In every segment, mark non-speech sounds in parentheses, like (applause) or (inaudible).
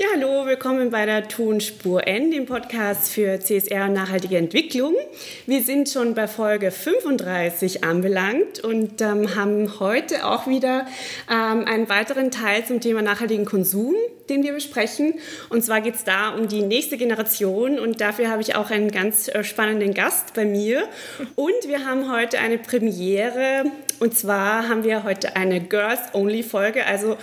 Ja, hallo, willkommen bei der Tonspur N, dem Podcast für CSR und nachhaltige Entwicklung. Wir sind schon bei Folge 35 anbelangt und ähm, haben heute auch wieder ähm, einen weiteren Teil zum Thema nachhaltigen Konsum, den wir besprechen. Und zwar geht es da um die nächste Generation und dafür habe ich auch einen ganz äh, spannenden Gast bei mir. Und wir haben heute eine Premiere und zwar haben wir heute eine Girls-Only-Folge. Also,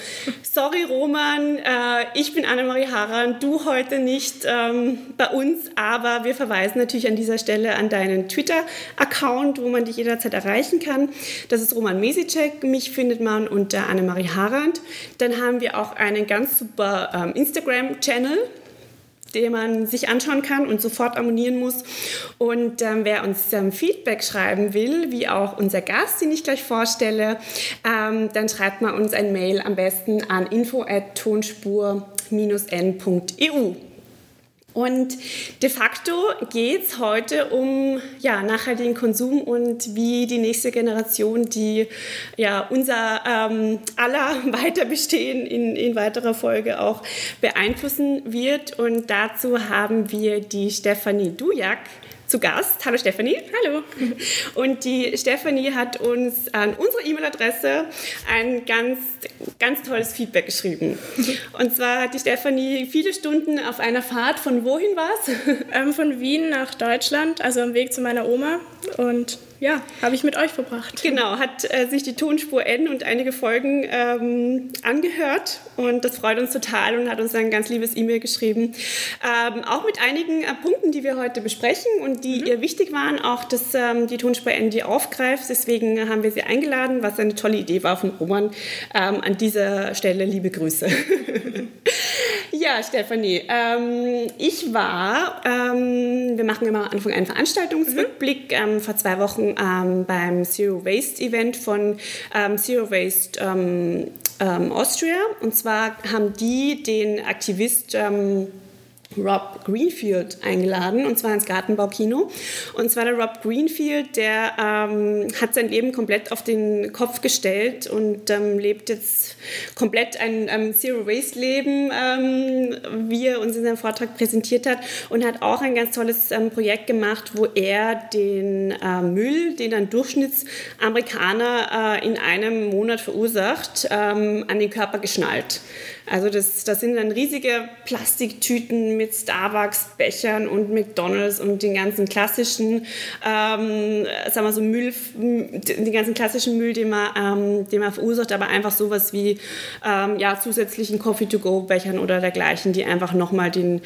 sorry Roman, äh, ich bin Annemarie Haran, du heute nicht ähm, bei uns, aber wir verweisen natürlich an dieser Stelle an deinen Twitter-Account, wo man dich jederzeit erreichen kann. Das ist Roman Mesicek, mich findet man unter Annemarie Harand. Dann haben wir auch einen ganz super ähm, Instagram-Channel den man sich anschauen kann und sofort abonnieren muss. Und ähm, wer uns ähm, Feedback schreiben will, wie auch unser Gast, den ich gleich vorstelle, ähm, dann schreibt man uns ein Mail am besten an info@tonspur-n.eu. Und de facto geht es heute um ja, nachhaltigen Konsum und wie die nächste Generation, die ja, unser ähm, aller (laughs) Weiterbestehen in, in weiterer Folge auch beeinflussen wird. Und dazu haben wir die Stefanie Dujak zu Gast. Hallo Stefanie. Hallo. Und die Stefanie hat uns an unsere E-Mail-Adresse ein ganz, ganz tolles Feedback geschrieben. Und zwar hat die Stefanie viele Stunden auf einer Fahrt von wohin war es? (laughs) Ähm, von Wien nach Deutschland, also am Weg zu meiner Oma. Und ja, habe ich mit euch verbracht. Genau, hat äh, sich die Tonspur N und einige Folgen ähm, angehört und das freut uns total und hat uns ein ganz liebes E-Mail geschrieben. Ähm, auch mit einigen äh, Punkten, die wir heute besprechen und die mhm. ihr wichtig waren, auch dass ähm, die Tonspur N die aufgreift. Deswegen haben wir sie eingeladen, was eine tolle Idee war von Roman. Ähm, an dieser Stelle liebe Grüße. (laughs) ja, Stefanie, ähm, ich war, ähm, wir machen immer am Anfang einen Veranstaltungsrückblick mhm. vor zwei Wochen ähm, beim Zero Waste Event von ähm, Zero Waste ähm, ähm, Austria. Und zwar haben die den Aktivist ähm, Rob Greenfield eingeladen, und zwar ins Gartenbaukino. Und zwar der Rob Greenfield, der ähm, hat sein Leben komplett auf den Kopf gestellt und ähm, lebt jetzt komplett ein ähm, Zero-Waste-Leben, ähm, wie er uns in seinem Vortrag präsentiert hat. Und hat auch ein ganz tolles ähm, Projekt gemacht, wo er den äh, Müll, den ein Durchschnittsamerikaner äh, in einem Monat verursacht, ähm, an den Körper geschnallt. Also das, das sind dann riesige Plastiktüten mit Starbucks-Bechern und McDonalds und den ganzen klassischen, ähm, sagen wir so Müll, den ganzen klassischen Müll, den man, ähm, den man verursacht, aber einfach sowas wie ähm, ja, zusätzlichen Coffee-to-go-Bechern oder dergleichen, die einfach nochmal den,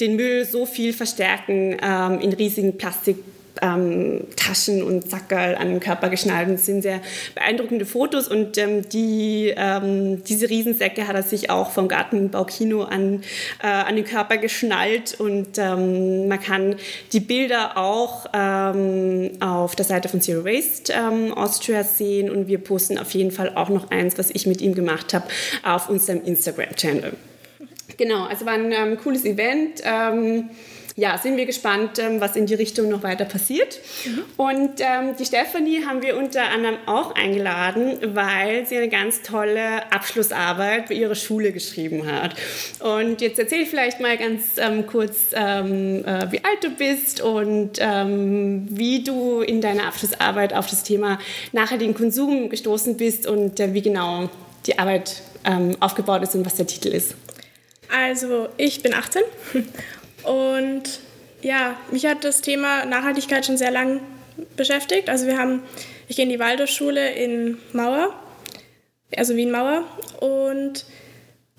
den Müll so viel verstärken ähm, in riesigen Plastik ähm, Taschen und Sackerl an den Körper geschnallt. Und das sind sehr beeindruckende Fotos und ähm, die, ähm, diese Riesensäcke hat er sich auch vom Gartenbaukino an, äh, an den Körper geschnallt und ähm, man kann die Bilder auch ähm, auf der Seite von Zero Waste ähm, Austria sehen und wir posten auf jeden Fall auch noch eins, was ich mit ihm gemacht habe, auf unserem Instagram-Channel. Genau, also war ein cooles Event ja, sind wir gespannt, ähm, was in die Richtung noch weiter passiert. Mhm. Und ähm, die Stefanie haben wir unter anderem auch eingeladen, weil sie eine ganz tolle Abschlussarbeit für ihre Schule geschrieben hat. Und jetzt erzähl vielleicht mal ganz ähm, kurz, ähm, äh, wie alt du bist und ähm, wie du in deiner Abschlussarbeit auf das Thema nachhaltigen Konsum gestoßen bist und äh, wie genau die Arbeit ähm, aufgebaut ist und was der Titel ist. Also, ich bin 18 und ja, mich hat das Thema Nachhaltigkeit schon sehr lang beschäftigt. Also wir haben, ich gehe in die Waldorfschule in Mauer, also Wien-Mauer. Und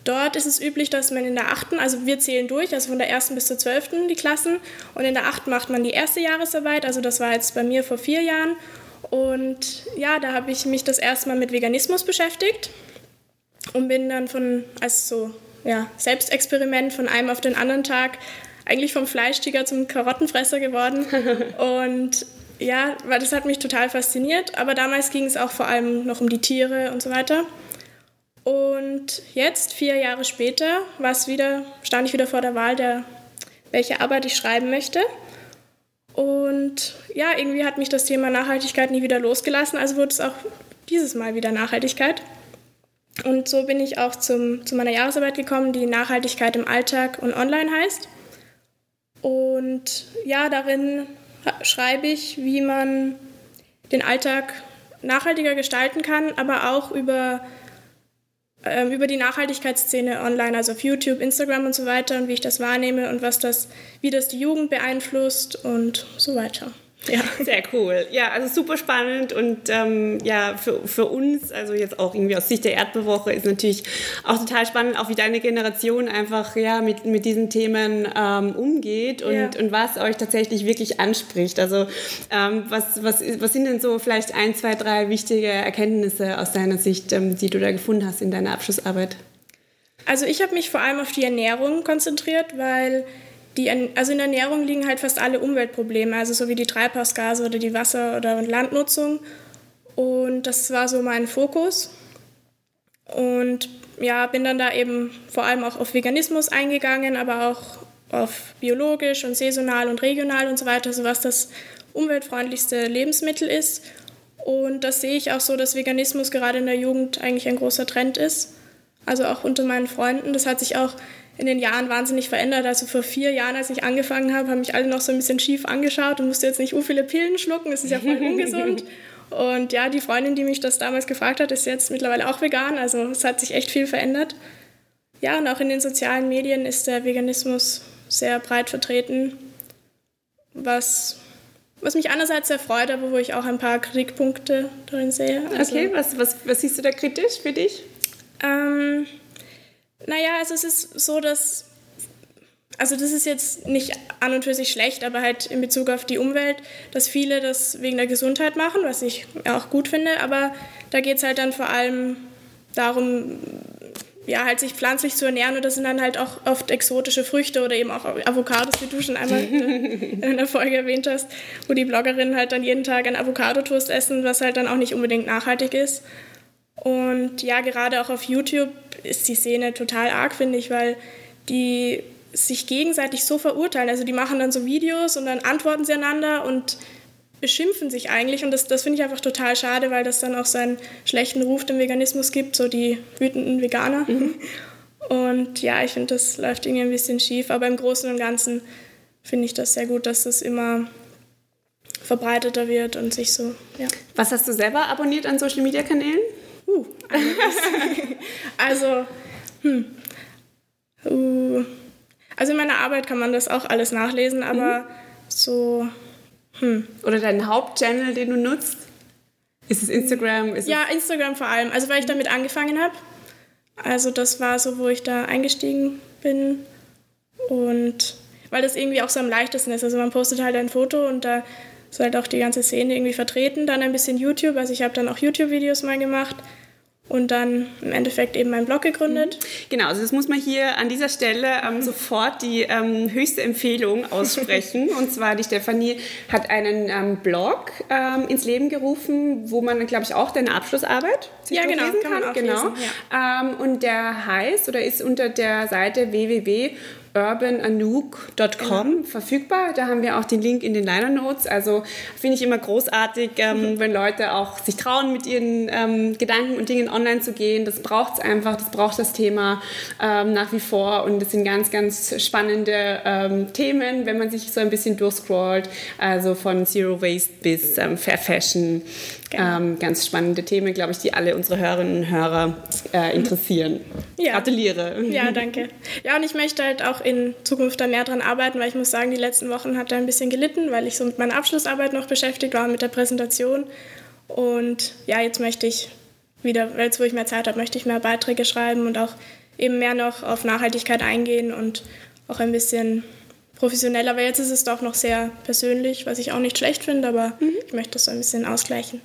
dort ist es üblich, dass man in der achten, also wir zählen durch, also von der ersten bis zur zwölften die Klassen. Und in der achten macht man die erste Jahresarbeit, also das war jetzt bei mir vor vier Jahren. Und ja, da habe ich mich das erste Mal mit Veganismus beschäftigt und bin dann von, als so ja, Selbstexperiment von einem auf den anderen Tag eigentlich vom Fleischtiger zum Karottenfresser geworden. (laughs) und ja, weil das hat mich total fasziniert. Aber damals ging es auch vor allem noch um die Tiere und so weiter. Und jetzt, vier Jahre später, wieder, stand ich wieder vor der Wahl, der, welche Arbeit ich schreiben möchte. Und ja, irgendwie hat mich das Thema Nachhaltigkeit nie wieder losgelassen, also wurde es auch dieses Mal wieder Nachhaltigkeit. Und so bin ich auch zum, zu meiner Jahresarbeit gekommen, die Nachhaltigkeit im Alltag und online heißt. Und ja, darin schreibe ich, wie man den Alltag nachhaltiger gestalten kann, aber auch über, ähm, über die Nachhaltigkeitsszene online, also auf YouTube, Instagram und so weiter und wie ich das wahrnehme und was das, wie das die Jugend beeinflusst und so weiter. Ja. Sehr cool. Ja, also super spannend und ähm, ja, für, für uns, also jetzt auch irgendwie aus Sicht der Erdbewoche, ist natürlich auch total spannend, auch wie deine Generation einfach ja, mit, mit diesen Themen ähm, umgeht und, ja. und was euch tatsächlich wirklich anspricht. Also ähm, was, was, was sind denn so vielleicht ein, zwei, drei wichtige Erkenntnisse aus deiner Sicht, ähm, die du da gefunden hast in deiner Abschlussarbeit? Also ich habe mich vor allem auf die Ernährung konzentriert, weil die, also in der Ernährung liegen halt fast alle Umweltprobleme, also so wie die Treibhausgase oder die Wasser- oder Landnutzung. Und das war so mein Fokus. Und ja, bin dann da eben vor allem auch auf Veganismus eingegangen, aber auch auf biologisch und saisonal und regional und so weiter, so was das umweltfreundlichste Lebensmittel ist. Und das sehe ich auch so, dass Veganismus gerade in der Jugend eigentlich ein großer Trend ist. Also auch unter meinen Freunden. Das hat sich auch in den Jahren wahnsinnig verändert. Also vor vier Jahren, als ich angefangen habe, haben mich alle noch so ein bisschen schief angeschaut und musste jetzt nicht so viele Pillen schlucken. Das ist ja voll (laughs) ungesund. Und ja, die Freundin, die mich das damals gefragt hat, ist jetzt mittlerweile auch vegan. Also es hat sich echt viel verändert. Ja, und auch in den sozialen Medien ist der Veganismus sehr breit vertreten, was, was mich einerseits sehr freut, aber wo ich auch ein paar Kritikpunkte drin sehe. Also, okay, was, was, was siehst du da kritisch für dich? Ähm, naja, also es ist so, dass, also das ist jetzt nicht an und für sich schlecht, aber halt in Bezug auf die Umwelt, dass viele das wegen der Gesundheit machen, was ich auch gut finde, aber da geht es halt dann vor allem darum, ja, halt sich pflanzlich zu ernähren und das sind dann halt auch oft exotische Früchte oder eben auch Avocados, wie du schon einmal (laughs) in einer Folge erwähnt hast, wo die Bloggerinnen halt dann jeden Tag ein Avocadotoast essen, was halt dann auch nicht unbedingt nachhaltig ist. Und ja, gerade auch auf YouTube ist die Szene total arg, finde ich, weil die sich gegenseitig so verurteilen. Also die machen dann so Videos und dann antworten sie einander und beschimpfen sich eigentlich. Und das, das finde ich einfach total schade, weil das dann auch so einen schlechten Ruf dem Veganismus gibt, so die wütenden Veganer. Mhm. (laughs) Und ja, ich finde, das läuft irgendwie ein bisschen schief. Aber im Großen und Ganzen finde ich das sehr gut, dass das immer verbreiteter wird und sich so, ja. Was hast du selber abonniert an Social-Media-Kanälen? Uh, (laughs) also, hm. Uh. Also in meiner Arbeit kann man das auch alles nachlesen, aber mhm. so. Hm. Oder dein Hauptchannel, den du nutzt? Ist es Instagram? Ist ja, Instagram vor allem. Also weil ich damit angefangen habe. Also das war so, wo ich da eingestiegen bin. Und weil das irgendwie auch so am leichtesten ist. Also man postet halt ein Foto und da ist halt auch die ganze Szene irgendwie vertreten. Dann ein bisschen YouTube. Also ich habe dann auch YouTube-Videos mal gemacht und dann im Endeffekt eben meinen Blog gegründet. Mhm. Genau, also das muss man hier an dieser Stelle ähm, sofort die ähm, höchste Empfehlung aussprechen. (laughs) und zwar die Stefanie hat einen ähm, Blog ähm, ins Leben gerufen, wo man, glaube ich, auch deine Abschlussarbeit sich ja, genau, lesen kann. kann genau. Lesen, ja. Ähm, und der heißt oder ist unter der Seite www urbananook.com genau. verfügbar. Da haben wir auch den Link in den Liner Notes. Also finde ich immer großartig, ähm, wenn Leute auch sich trauen, mit ihren ähm, Gedanken und Dingen online zu gehen. Das braucht es einfach, das braucht das Thema ähm, nach wie vor. Und das sind ganz, ganz spannende ähm, Themen, wenn man sich so ein bisschen durchscrollt. Also von Zero Waste bis ähm, Fair Fashion. Genau. Ähm, ganz spannende Themen, glaube ich, die alle unsere Hörerinnen und Hörer äh, interessieren. Ja. Gratuliere. Ja, danke. Ja, und ich möchte halt auch in Zukunft da mehr dran arbeiten, weil ich muss sagen, die letzten Wochen hat er ein bisschen gelitten, weil ich so mit meiner Abschlussarbeit noch beschäftigt war, mit der Präsentation. Und ja, jetzt möchte ich wieder, jetzt wo ich mehr Zeit habe, möchte ich mehr Beiträge schreiben und auch eben mehr noch auf Nachhaltigkeit eingehen und auch ein bisschen professioneller, weil jetzt ist es doch noch sehr persönlich, was ich auch nicht schlecht finde, aber mhm. ich möchte das so ein bisschen ausgleichen.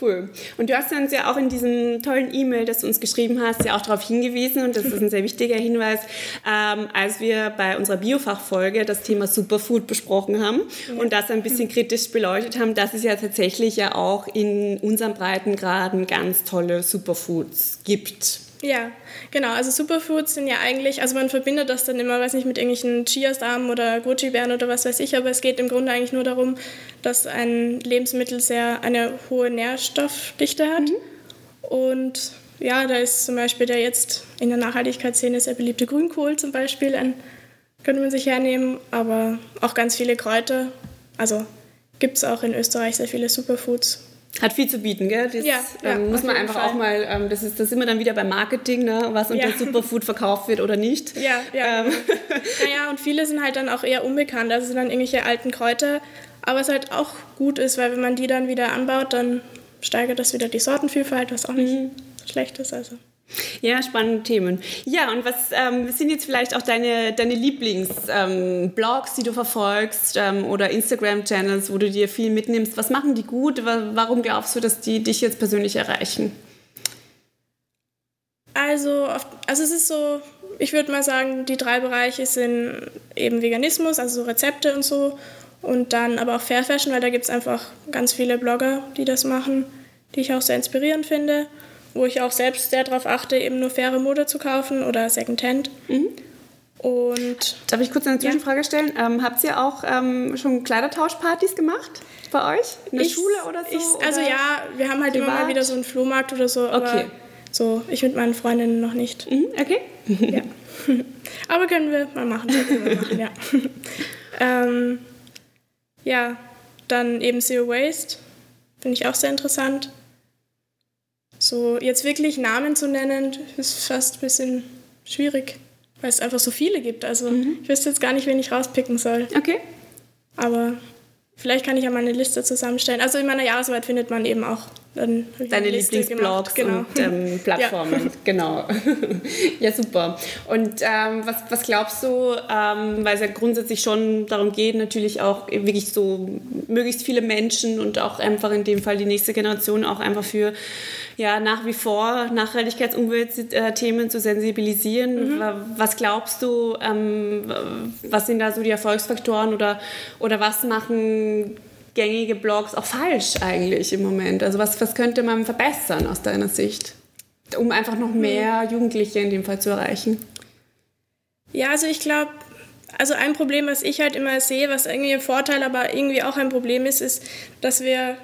Cool. Und du hast uns ja auch in diesem tollen E-Mail, das du uns geschrieben hast, ja auch darauf hingewiesen, und das ist ein sehr wichtiger Hinweis, ähm, als wir bei unserer Biofachfolge das Thema Superfood besprochen haben ja. und das ein bisschen kritisch beleuchtet haben, dass es ja tatsächlich ja auch in unseren Breitengraden ganz tolle Superfoods gibt. Ja, genau. Also Superfoods sind ja eigentlich, also man verbindet das dann immer, weiß nicht, mit irgendwelchen Chiasamen oder Goji-Beeren oder was weiß ich, aber es geht im Grunde eigentlich nur darum, dass ein Lebensmittel sehr eine hohe Nährstoffdichte hat. Mhm. Und ja, da ist zum Beispiel der jetzt in der Nachhaltigkeitsszene sehr beliebte Grünkohl zum Beispiel, ein, könnte man sich hernehmen, aber auch ganz viele Kräuter. Also gibt es auch in Österreich sehr viele Superfoods. Hat viel zu bieten, gell? Das ja, ja, ähm, muss man einfach Fall. auch mal, ähm, das ist das immer dann wieder beim Marketing, ne? was unter ja. Superfood verkauft wird oder nicht. Ja, ja. Ähm. (laughs) Naja, und viele sind halt dann auch eher unbekannt, also sind dann irgendwelche alten Kräuter, aber es halt auch gut ist, weil wenn man die dann wieder anbaut, dann steigert das wieder die Sortenvielfalt, was auch nicht mhm. schlecht ist. Also. Ja, spannende Themen. Ja, und was ähm, sind jetzt vielleicht auch deine, deine Lieblingsblogs, ähm, die du verfolgst ähm, oder Instagram-Channels, wo du dir viel mitnimmst? Was machen die gut? Warum glaubst du, dass die dich jetzt persönlich erreichen? Also, also es ist so, ich würde mal sagen, die drei Bereiche sind eben Veganismus, also so Rezepte und so. Und dann aber auch Fair Fashion, weil da gibt es einfach ganz viele Blogger, die das machen, die ich auch sehr inspirierend finde wo ich auch selbst sehr darauf achte, eben nur faire Mode zu kaufen oder Secondhand. Mhm. Und Darf ich kurz eine Zwischenfrage ja. stellen? Ähm, habt ihr auch ähm, schon Kleidertauschpartys gemacht bei euch? In der ich, Schule oder so? Ich, also ja, wir haben halt privat? immer mal wieder so einen Flohmarkt oder so. Okay. so, ich mit meinen Freundinnen noch nicht. Mhm, okay. (laughs) ja. (laughs) aber können wir mal machen. Wir machen ja. (laughs) ähm, ja, dann eben Zero Waste. Finde ich auch sehr interessant. So, jetzt wirklich Namen zu nennen, ist fast ein bisschen schwierig, weil es einfach so viele gibt. Also mhm. ich wüsste jetzt gar nicht, wen ich rauspicken soll. Okay. Aber vielleicht kann ich ja mal eine Liste zusammenstellen. Also in meiner Jahresarbeit findet man eben auch dann Deine Lieblingsblogs genau. und ähm, (laughs) Plattformen, ja. genau. (laughs) ja, super. Und ähm, was, was glaubst du, ähm, weil es ja grundsätzlich schon darum geht, natürlich auch wirklich so möglichst viele Menschen und auch einfach in dem Fall die nächste Generation auch einfach für ja, nach wie vor Nachhaltigkeits- und Umweltthemen zu sensibilisieren. Mhm. Was glaubst du, ähm, was sind da so die Erfolgsfaktoren oder, oder was machen gängige Blogs auch falsch eigentlich im Moment? Also was, was könnte man verbessern aus deiner Sicht, um einfach noch mehr Jugendliche in dem Fall zu erreichen? Ja, also ich glaube, also ein Problem, was ich halt immer sehe, was irgendwie ein Vorteil, aber irgendwie auch ein Problem ist, ist, dass wir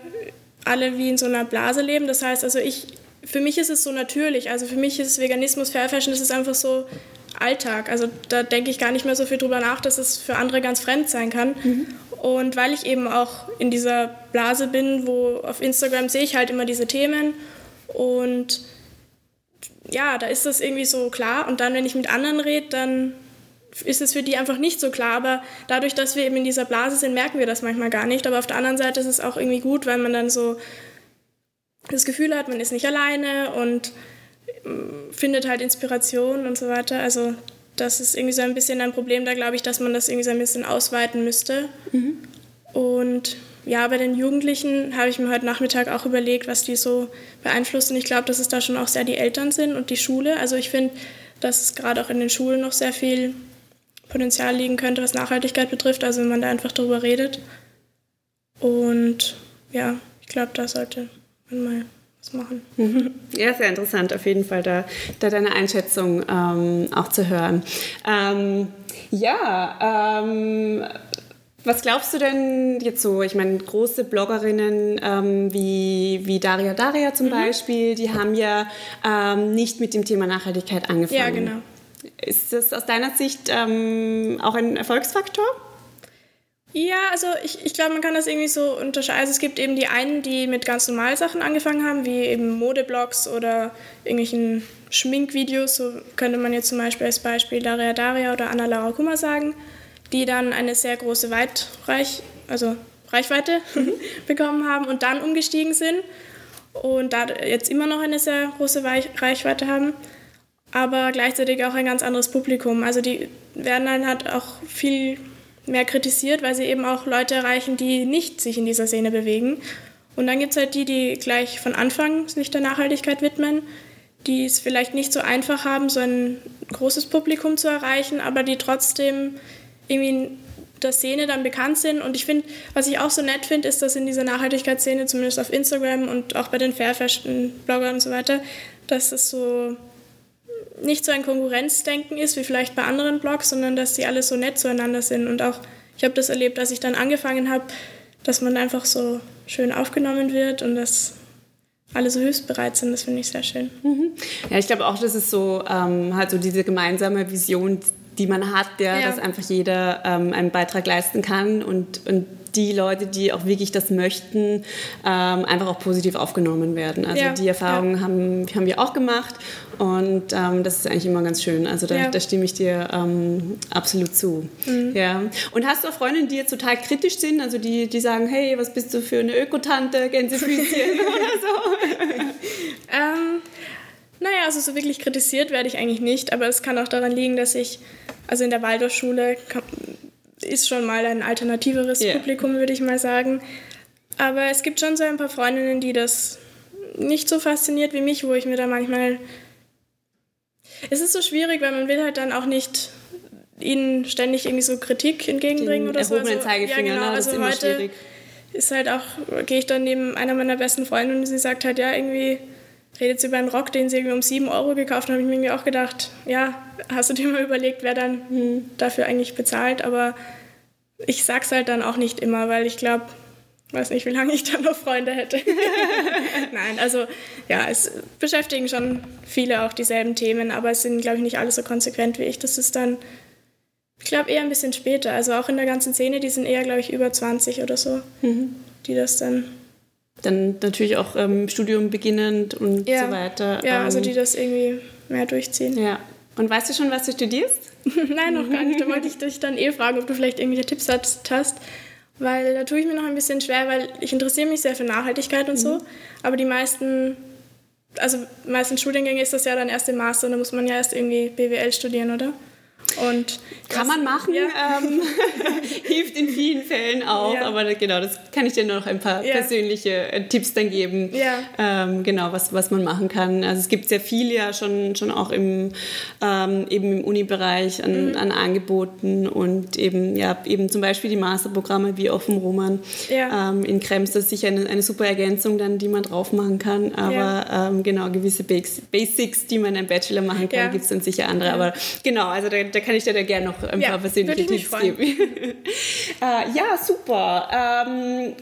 alle wie in so einer Blase leben. Das heißt, also ich, für mich ist es so natürlich. Also für mich ist Veganismus, Fair Fashion, das ist einfach so Alltag. Also da denke ich gar nicht mehr so viel drüber nach, dass es für andere ganz fremd sein kann. Mhm. Und weil ich eben auch in dieser Blase bin, wo auf Instagram sehe ich halt immer diese Themen und ja, da ist das irgendwie so klar. Und dann, wenn ich mit anderen rede, dann ist es für die einfach nicht so klar. Aber dadurch, dass wir eben in dieser Blase sind, merken wir das manchmal gar nicht. Aber auf der anderen Seite ist es auch irgendwie gut, weil man dann so das Gefühl hat, man ist nicht alleine und findet halt Inspiration und so weiter. Also das ist irgendwie so ein bisschen ein Problem da, glaube ich, dass man das irgendwie so ein bisschen ausweiten müsste. Mhm. Und ja, bei den Jugendlichen habe ich mir heute Nachmittag auch überlegt, was die so beeinflusst. Und ich glaube, dass es da schon auch sehr die Eltern sind und die Schule. Also ich finde, dass es gerade auch in den Schulen noch sehr viel Potenzial liegen könnte, was Nachhaltigkeit betrifft. Also wenn man da einfach darüber redet. Und ja, ich glaube, da sollte man mal was machen. Ja, sehr interessant, auf jeden Fall da, da deine Einschätzung ähm, auch zu hören. Ähm, ja, ähm, was glaubst du denn jetzt so? Ich meine, große Bloggerinnen ähm, wie, wie Daria Daria zum mhm. Beispiel, die haben ja ähm, nicht mit dem Thema Nachhaltigkeit angefangen. Ja, genau. Ist das aus deiner Sicht ähm, auch ein Erfolgsfaktor? Ja, also ich, ich glaube, man kann das irgendwie so unterscheiden. Also es gibt eben die einen, die mit ganz normalen Sachen angefangen haben, wie eben Modeblogs oder irgendwelchen Schminkvideos. So könnte man jetzt zum Beispiel als Beispiel Daria Daria oder Anna Laura Kummer sagen, die dann eine sehr große Weitreich, also Reichweite (laughs) mhm. bekommen haben und dann umgestiegen sind und da jetzt immer noch eine sehr große Reichweite haben aber gleichzeitig auch ein ganz anderes Publikum. Also die werden dann halt auch viel mehr kritisiert, weil sie eben auch Leute erreichen, die nicht sich in dieser Szene bewegen. Und dann gibt es halt die, die gleich von Anfang sich der Nachhaltigkeit widmen, die es vielleicht nicht so einfach haben, so ein großes Publikum zu erreichen, aber die trotzdem irgendwie in der Szene dann bekannt sind. Und ich finde, was ich auch so nett finde, ist, dass in dieser Nachhaltigkeitsszene, zumindest auf Instagram und auch bei den Fair Fashion Bloggern und so weiter, dass es so nicht so ein Konkurrenzdenken ist wie vielleicht bei anderen Blogs, sondern dass die alle so nett zueinander sind. Und auch, ich habe das erlebt, als ich dann angefangen habe, dass man einfach so schön aufgenommen wird und dass alle so hilfsbereit sind. Das finde ich sehr schön. Mhm. Ja, ich glaube auch, das ist so ähm, halt so diese gemeinsame Vision, die man hat, ja, ja. dass einfach jeder ähm, einen Beitrag leisten kann und, und die Leute, die auch wirklich das möchten, ähm, einfach auch positiv aufgenommen werden. Also ja, die Erfahrungen ja. haben, haben wir auch gemacht und ähm, das ist eigentlich immer ganz schön. Also da, ja. da stimme ich dir ähm, absolut zu. Mhm. Ja. Und hast du auch Freundinnen, die jetzt total kritisch sind, also die, die sagen, hey, was bist du für eine Ökotante, Gänsefüßchen (laughs) oder so? ähm, naja, also so wirklich kritisiert werde ich eigentlich nicht, aber es kann auch daran liegen, dass ich, also in der Waldorfschule ist schon mal ein alternativeres yeah. Publikum, würde ich mal sagen. Aber es gibt schon so ein paar Freundinnen, die das nicht so fasziniert wie mich, wo ich mir da manchmal. Es ist so schwierig, weil man will halt dann auch nicht ihnen ständig irgendwie so Kritik entgegenbringen Den oder so. Also, Zeigefinger, ja, genau. Ne? also heute schwierig. ist halt auch, gehe ich dann neben einer meiner besten Freundinnen und sie sagt halt, ja, irgendwie redet sie über einen Rock, den sie irgendwie um 7 Euro gekauft hat, habe ich mir irgendwie auch gedacht, ja, hast du dir mal überlegt, wer dann hm, dafür eigentlich bezahlt? Aber ich sag's halt dann auch nicht immer, weil ich glaube, weiß nicht, wie lange ich dann noch Freunde hätte. (laughs) Nein, also ja, es beschäftigen schon viele auch dieselben Themen, aber es sind, glaube ich, nicht alle so konsequent wie ich. Das ist dann, ich glaube, eher ein bisschen später. Also auch in der ganzen Szene, die sind eher, glaube ich, über 20 oder so, mhm. die das dann dann natürlich auch ähm, Studium beginnend und ja. so weiter. Ja, also die ähm, das irgendwie mehr durchziehen. Ja. Und weißt du schon, was du studierst? (laughs) Nein, noch gar nicht. Da wollte ich dich dann eh fragen, ob du vielleicht irgendwelche Tipps hast. Weil da tue ich mir noch ein bisschen schwer, weil ich interessiere mich sehr für Nachhaltigkeit und mhm. so. Aber die meisten, also meisten Studiengänge ist das ja dann erst im Master und da muss man ja erst irgendwie BWL studieren, oder? Und kann man machen, ja. ähm, (laughs) hilft in vielen Fällen auch, ja. aber genau, das kann ich dir noch ein paar ja. persönliche äh, Tipps dann geben, ähm, genau, was, was man machen kann. Also es gibt sehr viel ja schon, schon auch im, ähm, eben im Uni-Bereich an, mhm. an Angeboten und eben, ja, eben zum Beispiel die Masterprogramme wie Offen Roman ähm, in Krems, das ist sicher eine, eine super Ergänzung dann, die man drauf machen kann, aber ähm, genau, gewisse Basics, die man im Bachelor machen kann, gibt es dann sicher andere, aber genau, also da, da kann ich dir da gerne noch ein ja, paar persönliche Tipps geben. (laughs) äh, ja, super. Ähm,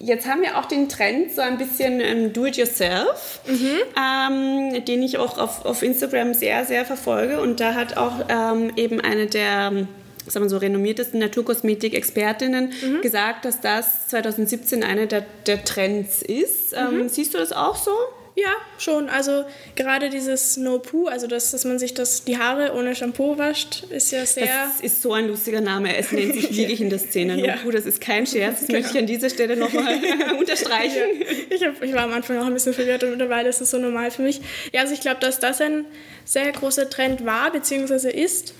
Jetzt haben wir auch den Trend so ein bisschen ähm, Do-it-yourself, mhm. ähm, den ich auch auf, auf Instagram sehr, sehr verfolge. Und da hat auch ähm, eben eine der sagen wir so, renommiertesten Naturkosmetik-Expertinnen mhm. gesagt, dass das 2017 einer der, der Trends ist. Ähm, mhm. siehst du das auch so? Ja, schon. Also gerade dieses No-Poo, also das, dass man sich das, die Haare ohne Shampoo wascht, ist ja sehr... Das ist so ein lustiger Name. Es nennt sich (laughs) wirklich in der Szene ja. No-Poo. Das ist kein Scherz. Das genau. möchte ich an dieser Stelle nochmal (laughs) unterstreichen. Ja. Ich, hab, ich war am Anfang auch ein bisschen verwirrt und mittlerweile ist es so normal für mich. Ja, also ich glaube, dass das ein sehr großer Trend war, beziehungsweise ist.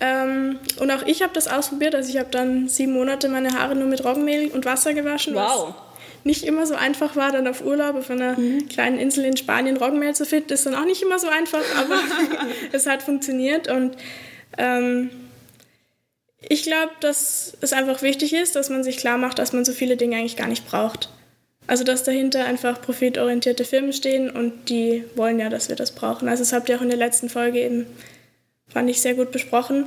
Ähm, und auch ich habe das ausprobiert. Also ich habe dann sieben Monate meine Haare nur mit Roggenmehl und Wasser gewaschen. Wow nicht immer so einfach war, dann auf Urlaub auf einer mhm. kleinen Insel in Spanien Roggenmehl zu finden, ist dann auch nicht immer so einfach, aber (laughs) es hat funktioniert und ähm, ich glaube, dass es einfach wichtig ist, dass man sich klar macht, dass man so viele Dinge eigentlich gar nicht braucht. Also dass dahinter einfach profitorientierte Firmen stehen und die wollen ja, dass wir das brauchen. Also das habt ihr auch in der letzten Folge eben, fand ich, sehr gut besprochen.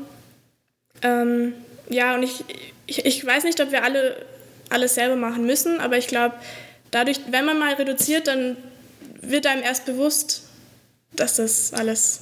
Ähm, ja, und ich, ich, ich weiß nicht, ob wir alle alles selber machen müssen. Aber ich glaube, dadurch, wenn man mal reduziert, dann wird einem erst bewusst, dass das alles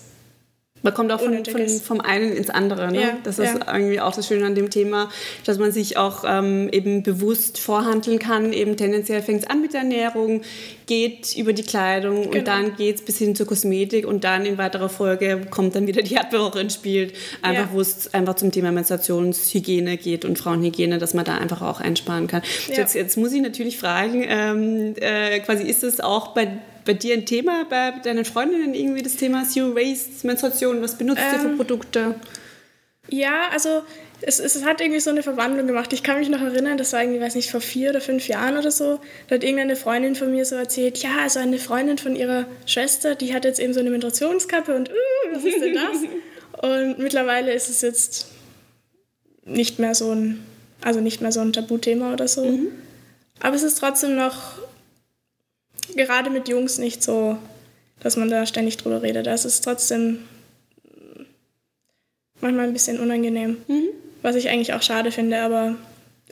man kommt auch von, von, vom einen ins andere. Ne? Ja, das ist ja. irgendwie auch das Schöne an dem Thema, dass man sich auch ähm, eben bewusst vorhandeln kann. Eben tendenziell fängt es an mit der Ernährung, geht über die Kleidung genau. und dann geht es bis hin zur Kosmetik und dann in weiterer Folge kommt dann wieder die Erdbeere ins Spiel. Einfach, ja. wo es einfach zum Thema Menstruationshygiene geht und Frauenhygiene, dass man da einfach auch einsparen kann. Ja. Jetzt, jetzt, muss ich natürlich fragen, ähm, äh, quasi ist es auch bei bei dir ein Thema, bei deinen Freundinnen irgendwie das Thema Zero Waste, Menstruation? Was benutzt ähm, ihr für ähm, Produkte? Ja, also es, es hat irgendwie so eine Verwandlung gemacht. Ich kann mich noch erinnern, das war irgendwie, weiß nicht, vor vier oder fünf Jahren oder so. Da hat irgendeine Freundin von mir so erzählt, ja, also eine Freundin von ihrer Schwester, die hat jetzt eben so eine Menstruationskappe und, uh, was ist denn das? (laughs) und mittlerweile ist es jetzt nicht mehr so ein, also nicht mehr so ein Tabuthema oder so. Mhm. Aber es ist trotzdem noch gerade mit Jungs nicht so, dass man da ständig drüber redet. Das ist trotzdem manchmal ein bisschen unangenehm. Mhm. Was ich eigentlich auch schade finde, aber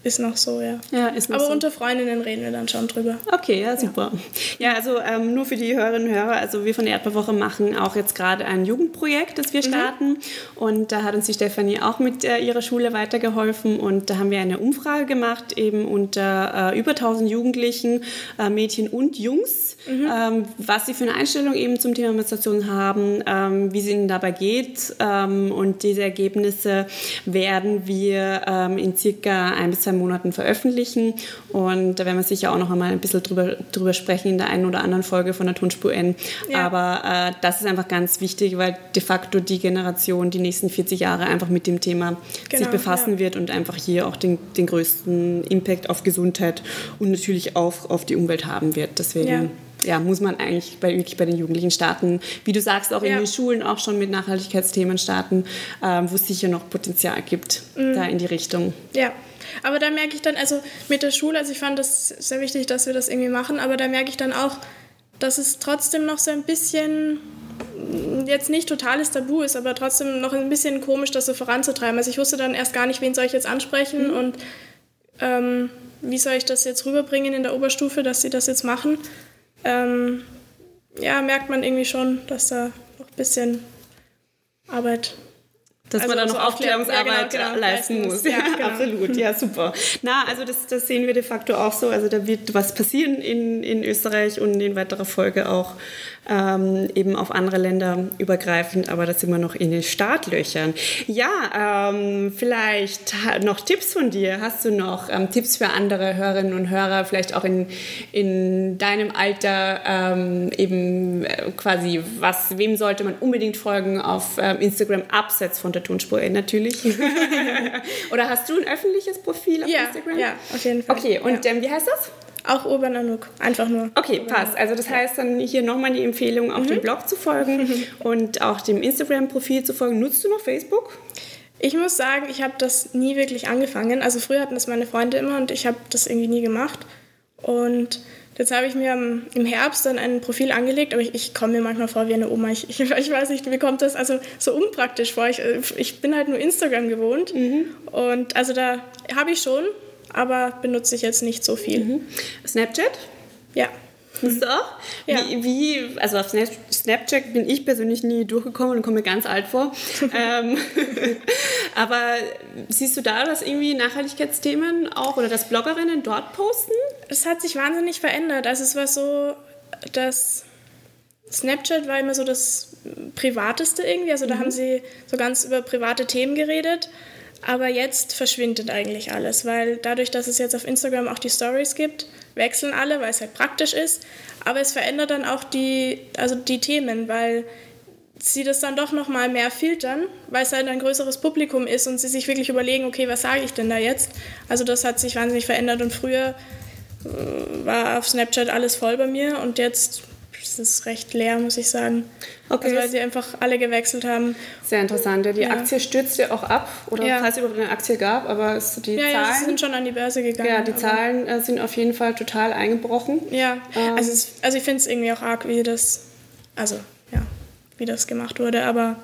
ist noch so, ja. Ja, ist noch Aber so. unter Freundinnen reden wir dann schon drüber. Okay, ja, super. Ja, also ähm, nur für die Hörerinnen und Hörer, also wir von der Erdbeerwoche machen auch jetzt gerade ein Jugendprojekt, das wir starten. Und da hat uns die Stefanie auch mit äh, ihrer Schule weitergeholfen. Und da haben wir eine Umfrage gemacht, eben unter äh, über 1000 Jugendlichen, äh, Mädchen und Jungs, ähm, was sie für eine Einstellung eben zum Thema Menstruation haben, ähm, wie es ihnen dabei geht. Ähm, und diese Ergebnisse werden wir ähm, in circa ein bis zwei Monaten veröffentlichen. Und da werden wir sicher auch noch einmal ein bisschen drüber, drüber sprechen in der einen oder anderen Folge von der Tonspur N. Ja. Aber äh, das ist einfach ganz wichtig, weil de facto die Generation die nächsten 40 Jahre einfach mit dem Thema sich Genau, befassen ja. wird und einfach hier auch den, den größten Impact auf Gesundheit und natürlich auch auf die Umwelt haben wird. Deswegen Ja. Ja, muss man eigentlich bei, wirklich bei den Jugendlichen starten. Wie du sagst, auch in Ja. den Schulen auch schon mit Nachhaltigkeitsthemen starten, ähm, wo es sicher noch Potenzial gibt, Mhm. da in die Richtung. Ja, aber da merke ich dann, also mit der Schule, also ich fand das sehr wichtig, dass wir das irgendwie machen, aber da merke ich dann auch, dass es trotzdem noch so ein bisschen jetzt nicht totales Tabu ist, aber trotzdem noch ein bisschen komisch, das so voranzutreiben. Also ich wusste dann erst gar nicht, wen soll ich jetzt ansprechen und ähm, wie soll ich das jetzt rüberbringen in der Oberstufe, dass sie das jetzt machen. Ähm, ja, merkt man irgendwie schon, dass da noch ein bisschen Arbeit Dass Also man da noch Aufklärung- Aufklärungsarbeit ja, genau, genau, leisten muss. Ja, (laughs) genau. absolut. Ja, super. Na, also das, das sehen wir de facto auch so. Also da wird was passieren in, in Österreich und in weiterer Folge auch ähm, eben auf andere Länder übergreifend, aber da sind wir noch in den Startlöchern. Ja, ähm, vielleicht noch Tipps von dir. Hast du noch ähm, Tipps für andere Hörerinnen und Hörer, vielleicht auch in, in deinem Alter ähm, eben äh, quasi, was, wem sollte man unbedingt folgen auf ähm, Instagram, abseits von der Tonspur äh, natürlich? (laughs) Oder hast du ein öffentliches Profil auf Ja, Instagram? ja, auf jeden Fall. Okay, und Ja. ähm, wie heißt das? Auch Urban Anouk, einfach nur. Okay, passt. Also das heißt dann hier nochmal die Empfehlung, auch dem Blog zu folgen (laughs) und auch dem Instagram-Profil zu folgen. Nutzt du noch Facebook? Ich muss sagen, ich habe das nie wirklich angefangen. Also früher hatten das meine Freunde immer und ich habe das irgendwie nie gemacht. Und jetzt habe ich mir im Herbst dann ein Profil angelegt, aber ich, ich komme mir manchmal vor wie eine Oma. Ich, ich, ich weiß nicht, mir kommt das also so unpraktisch vor. Ich, ich bin halt nur Instagram gewohnt. Und also da habe ich schon, aber benutze ich jetzt nicht so viel. Snapchat? Ja. Nutzt du auch? Ja. Wie, wie, also auf Snap- Snapchat bin ich persönlich nie durchgekommen und komme mir ganz alt vor. (laughs) ähm, (laughs) aber siehst du da, dass irgendwie Nachhaltigkeitsthemen auch oder dass Bloggerinnen dort posten? Es hat sich wahnsinnig verändert. Also es war so, dass Snapchat war immer so das Privateste irgendwie. Also da haben sie so ganz über private Themen geredet. Aber jetzt verschwindet eigentlich alles, weil dadurch, dass es jetzt auf Instagram auch die Stories gibt, wechseln alle, weil es halt praktisch ist. Aber es verändert dann auch die, also die Themen, weil sie das dann doch noch mal mehr filtern, weil es halt ein größeres Publikum ist und sie sich wirklich überlegen, okay, was sage ich denn da jetzt? Also das hat sich wahnsinnig verändert und früher äh, war auf Snapchat alles voll bei mir und jetzt ist es recht leer, muss ich sagen. Okay. Also weil sie einfach alle gewechselt haben. Sehr interessant. Ja, Die Ja. Aktie stürzt ja auch ab, oder Ja. falls es überhaupt eine Aktie gab, aber es, die Ja, ja, Zahlen, sind schon an die Börse gegangen. ja, die Zahlen äh, sind auf jeden Fall total eingebrochen. Ja, Ähm. also, es, also ich finde es irgendwie auch arg, wie das, also ja, wie das gemacht wurde, aber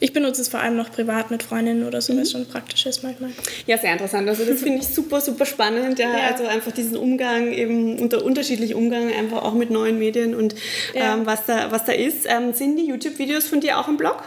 ich benutze es vor allem noch privat mit Freundinnen oder so, weil Mhm. es schon praktisch ist manchmal. Ja, sehr interessant. Also das finde ich super, super spannend. Ja, Ja. Also einfach diesen Umgang, eben unter unterschiedlichen Umgang, einfach auch mit neuen Medien und Ja. ähm, was, da, was da ist. Ähm, sind die YouTube-Videos von dir auch im Blog?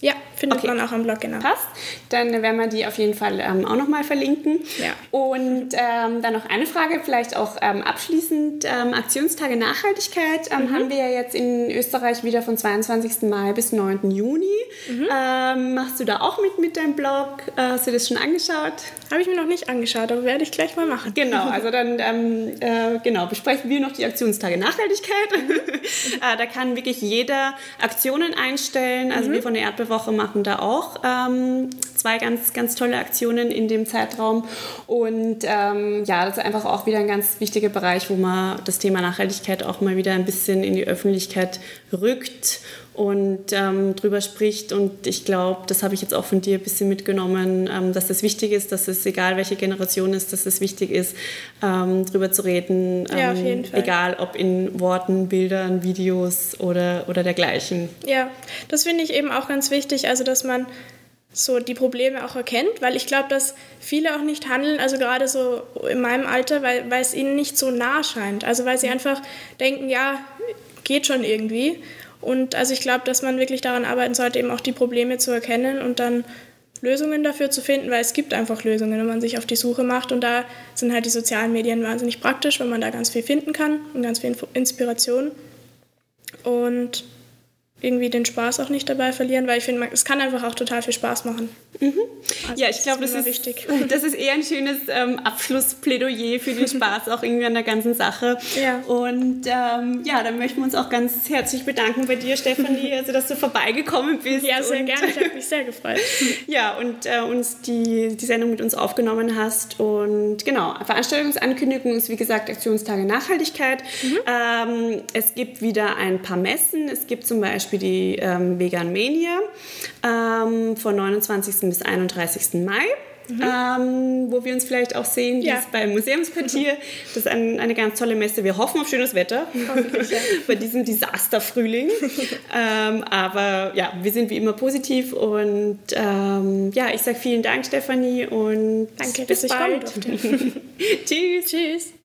Ja, findet Okay. man auch am Blog, genau. Passt. Dann werden wir die auf jeden Fall ähm, auch nochmal verlinken. Ja. Und ähm, dann noch eine Frage, vielleicht auch ähm, abschließend. Ähm, Aktionstage Nachhaltigkeit Mhm. ähm, haben wir ja jetzt in Österreich wieder von 22. Mai bis 9. Juni. Mhm. Ähm, machst du da auch mit mit deinem Blog? Äh, hast du das schon angeschaut? Habe ich mir noch nicht angeschaut, aber werde ich gleich mal machen. Genau, also dann ähm, äh, genau, besprechen wir noch die Aktionstage Nachhaltigkeit. (laughs) äh, da kann wirklich jeder Aktionen einstellen. Also wir von der Erdbeerwoche machen da auch ähm, zwei ganz, ganz tolle Aktionen in dem Zeitraum. Und ähm, ja, das ist einfach auch wieder ein ganz wichtiger Bereich, wo man das Thema Nachhaltigkeit auch mal wieder ein bisschen in die Öffentlichkeit rückt und ähm, drüber spricht. Und ich glaube, das habe ich jetzt auch von dir ein bisschen mitgenommen, ähm, dass das wichtig ist, dass es egal welche Generation ist, dass es wichtig ist, ähm, drüber zu reden. Ja, auf ähm, jeden Fall. Egal ob in Worten, Bildern, Videos oder, oder dergleichen. Ja, das finde ich eben auch ganz wichtig, also dass man so die Probleme auch erkennt, weil ich glaube, dass viele auch nicht handeln, also gerade so in meinem Alter, weil, weil es ihnen nicht so nah scheint. Also weil sie einfach denken, ja, geht schon irgendwie. Und also ich glaube, dass man wirklich daran arbeiten sollte, eben auch die Probleme zu erkennen und dann Lösungen dafür zu finden, weil es gibt einfach Lösungen, wenn man sich auf die Suche macht. Und da sind halt die sozialen Medien wahnsinnig praktisch, weil man da ganz viel finden kann und ganz viel Inspiration. Und irgendwie den Spaß auch nicht dabei verlieren, weil ich finde, es kann einfach auch total viel Spaß machen. Mhm. Also ja, ich glaube, das, ist, wichtig. (laughs) das ist eher ein schönes ähm, Abschlussplädoyer für den Spaß auch irgendwie an der ganzen Sache. Ja. Und ähm, ja, dann möchten wir uns auch ganz herzlich bedanken bei dir, Stefanie, (laughs) also dass du vorbeigekommen bist. Ja, sehr gerne. Ich habe (laughs) mich sehr gefreut. ja, und äh, uns die, die Sendung mit uns aufgenommen hast. Und genau, Veranstaltungsankündigung ist wie gesagt Aktionstage Nachhaltigkeit. Mhm. Ähm, es gibt wieder ein paar Messen. Es gibt zum Beispiel Beispiel die ähm, Vegan Mania ähm, von 29. bis 31. Mai. Mhm. Ähm, wo wir uns vielleicht auch sehen, die ja. ist beim Museumsquartier. (laughs) Das ist ein, eine ganz tolle Messe. Wir hoffen auf schönes Wetter (laughs) bei diesem Desasterfrühling. ähm, aber ja, wir sind wie immer positiv und ähm, ja, ich sage vielen Dank, Stefanie und Danke, bis dass bald. ich. (laughs) Tschüss. Tschüss.